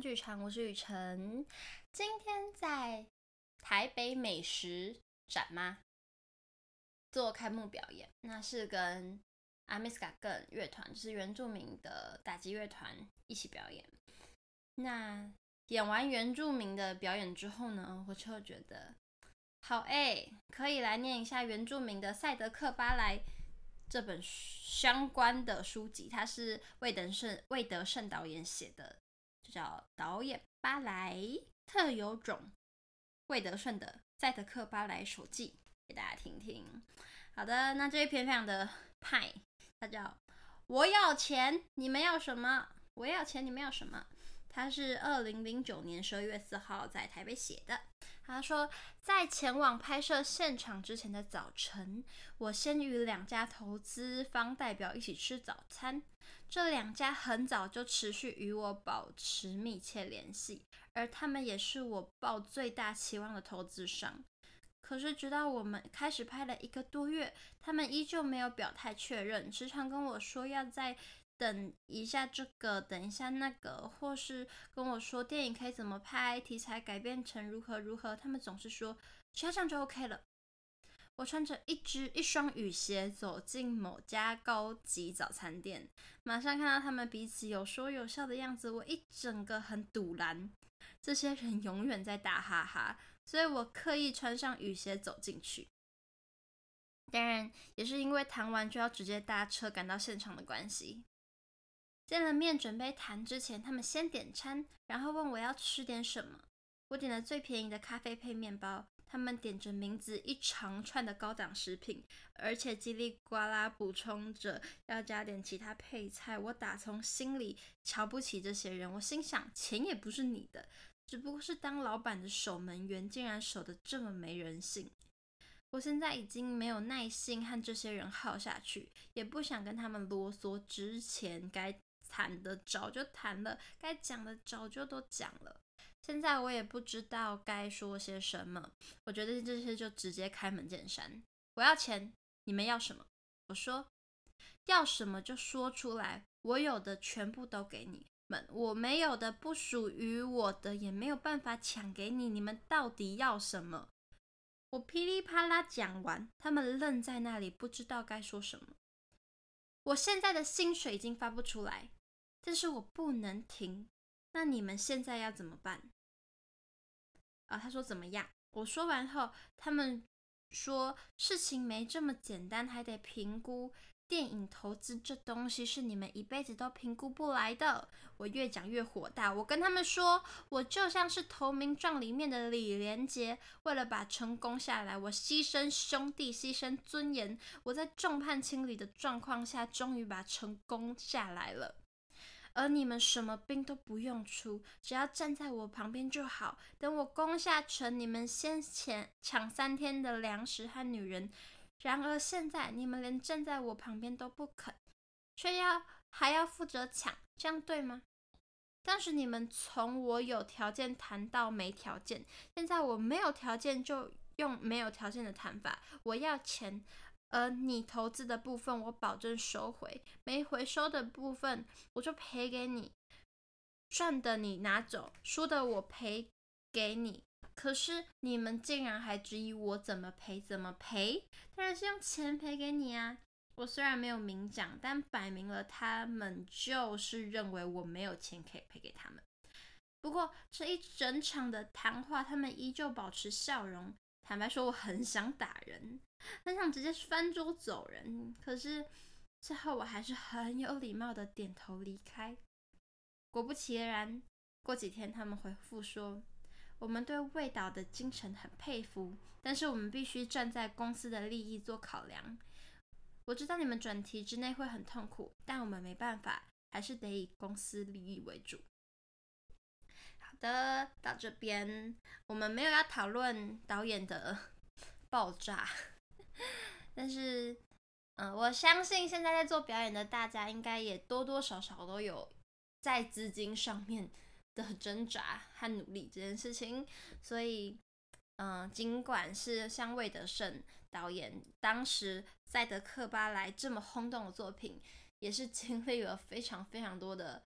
剧场，我是雨辰。今天在台北美食展吗？做开幕表演，那是跟阿米斯卡更乐团，就是原住民的打击乐团一起表演。那演完原住民的表演之后呢，我就觉得好哎，可以来念一下原住民的赛德克巴莱。这本相关的书籍，它是魏德圣魏德圣导演写的，就叫《导演巴莱特有种魏德顺的赛德克巴莱手记》，给大家听听。好的，那这一篇非常的派，它叫“我要钱，你们要什么？我要钱，你们要什么？”它是二零零九年十二月四号在台北写的。他说，在前往拍摄现场之前的早晨，我先与两家投资方代表一起吃早餐。这两家很早就持续与我保持密切联系，而他们也是我抱最大期望的投资商。可是，直到我们开始拍了一个多月，他们依旧没有表态确认，时常跟我说要在。等一下，这个等一下那个，或是跟我说电影可以怎么拍，题材改编成如何如何，他们总是说只要这样就 OK 了。我穿着一只一双雨鞋走进某家高级早餐店，马上看到他们彼此有说有笑的样子，我一整个很堵然。这些人永远在打哈哈，所以我刻意穿上雨鞋走进去。当然，也是因为谈完就要直接搭车赶到现场的关系。见了面，准备谈之前，他们先点餐，然后问我要吃点什么。我点了最便宜的咖啡配面包，他们点着名字一长串的高档食品，而且叽里呱啦补充着要加点其他配菜。我打从心里瞧不起这些人，我心想，钱也不是你的，只不过是当老板的守门员，竟然守得这么没人性。我现在已经没有耐心和这些人耗下去，也不想跟他们啰嗦。之前该。谈的早就谈了，该讲的早就都讲了。现在我也不知道该说些什么。我觉得这些就直接开门见山。我要钱，你们要什么？我说要什么就说出来，我有的全部都给你们，我没有的不属于我的也没有办法抢给你。你们到底要什么？我噼里啪啦讲完，他们愣在那里，不知道该说什么。我现在的薪水已经发不出来。但是我不能停，那你们现在要怎么办？啊，他说怎么样？我说完后，他们说事情没这么简单，还得评估。电影投资这东西是你们一辈子都评估不来的。我越讲越火大，我跟他们说，我就像是投名状里面的李连杰，为了把成功下来，我牺牲兄弟，牺牲尊严。我在众叛亲离的状况下，终于把成功下来了。而你们什么兵都不用出，只要站在我旁边就好。等我攻下城，你们先抢抢三天的粮食和女人。然而现在你们连站在我旁边都不肯，却要还要负责抢，这样对吗？当时你们从我有条件谈到没条件，现在我没有条件就用没有条件的谈法。我要钱。而你投资的部分，我保证收回；没回收的部分，我就赔给你。赚的你拿走，输的我赔给你。可是你们竟然还质疑我怎么赔？怎么赔？当然是用钱赔给你啊！我虽然没有明讲，但摆明了他们就是认为我没有钱可以赔给他们。不过这一整场的谈话，他们依旧保持笑容。坦白说，我很想打人。很想直接翻桌走人，可是最后我还是很有礼貌的点头离开。果不其然，过几天他们回复说：“我们对魏导的精神很佩服，但是我们必须站在公司的利益做考量。我知道你们转题之内会很痛苦，但我们没办法，还是得以公司利益为主。”好的，到这边我们没有要讨论导演的 爆炸。但是，嗯、我相信现在在做表演的大家，应该也多多少少都有在资金上面的挣扎和努力这件事情。所以，嗯、尽管是像魏德圣导演当时《赛德克巴莱》这么轰动的作品，也是经历了非常非常多的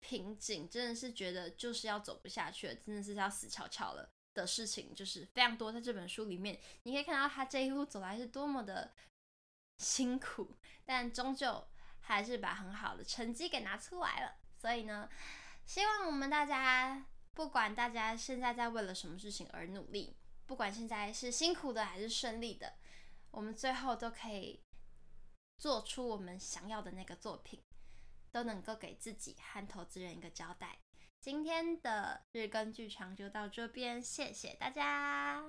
瓶颈，真的是觉得就是要走不下去了，真的是要死翘翘了的事情，就是非常多。在这本书里面，你可以看到他这一路走来是多么的辛苦，但终究还是把很好的成绩给拿出来了。所以呢，希望我们大家，不管大家现在在为了什么事情而努力，不管现在是辛苦的还是顺利的，我们最后都可以做出我们想要的那个作品。都能够给自己和投资人一个交代。今天的日更剧场就到这边，谢谢大家。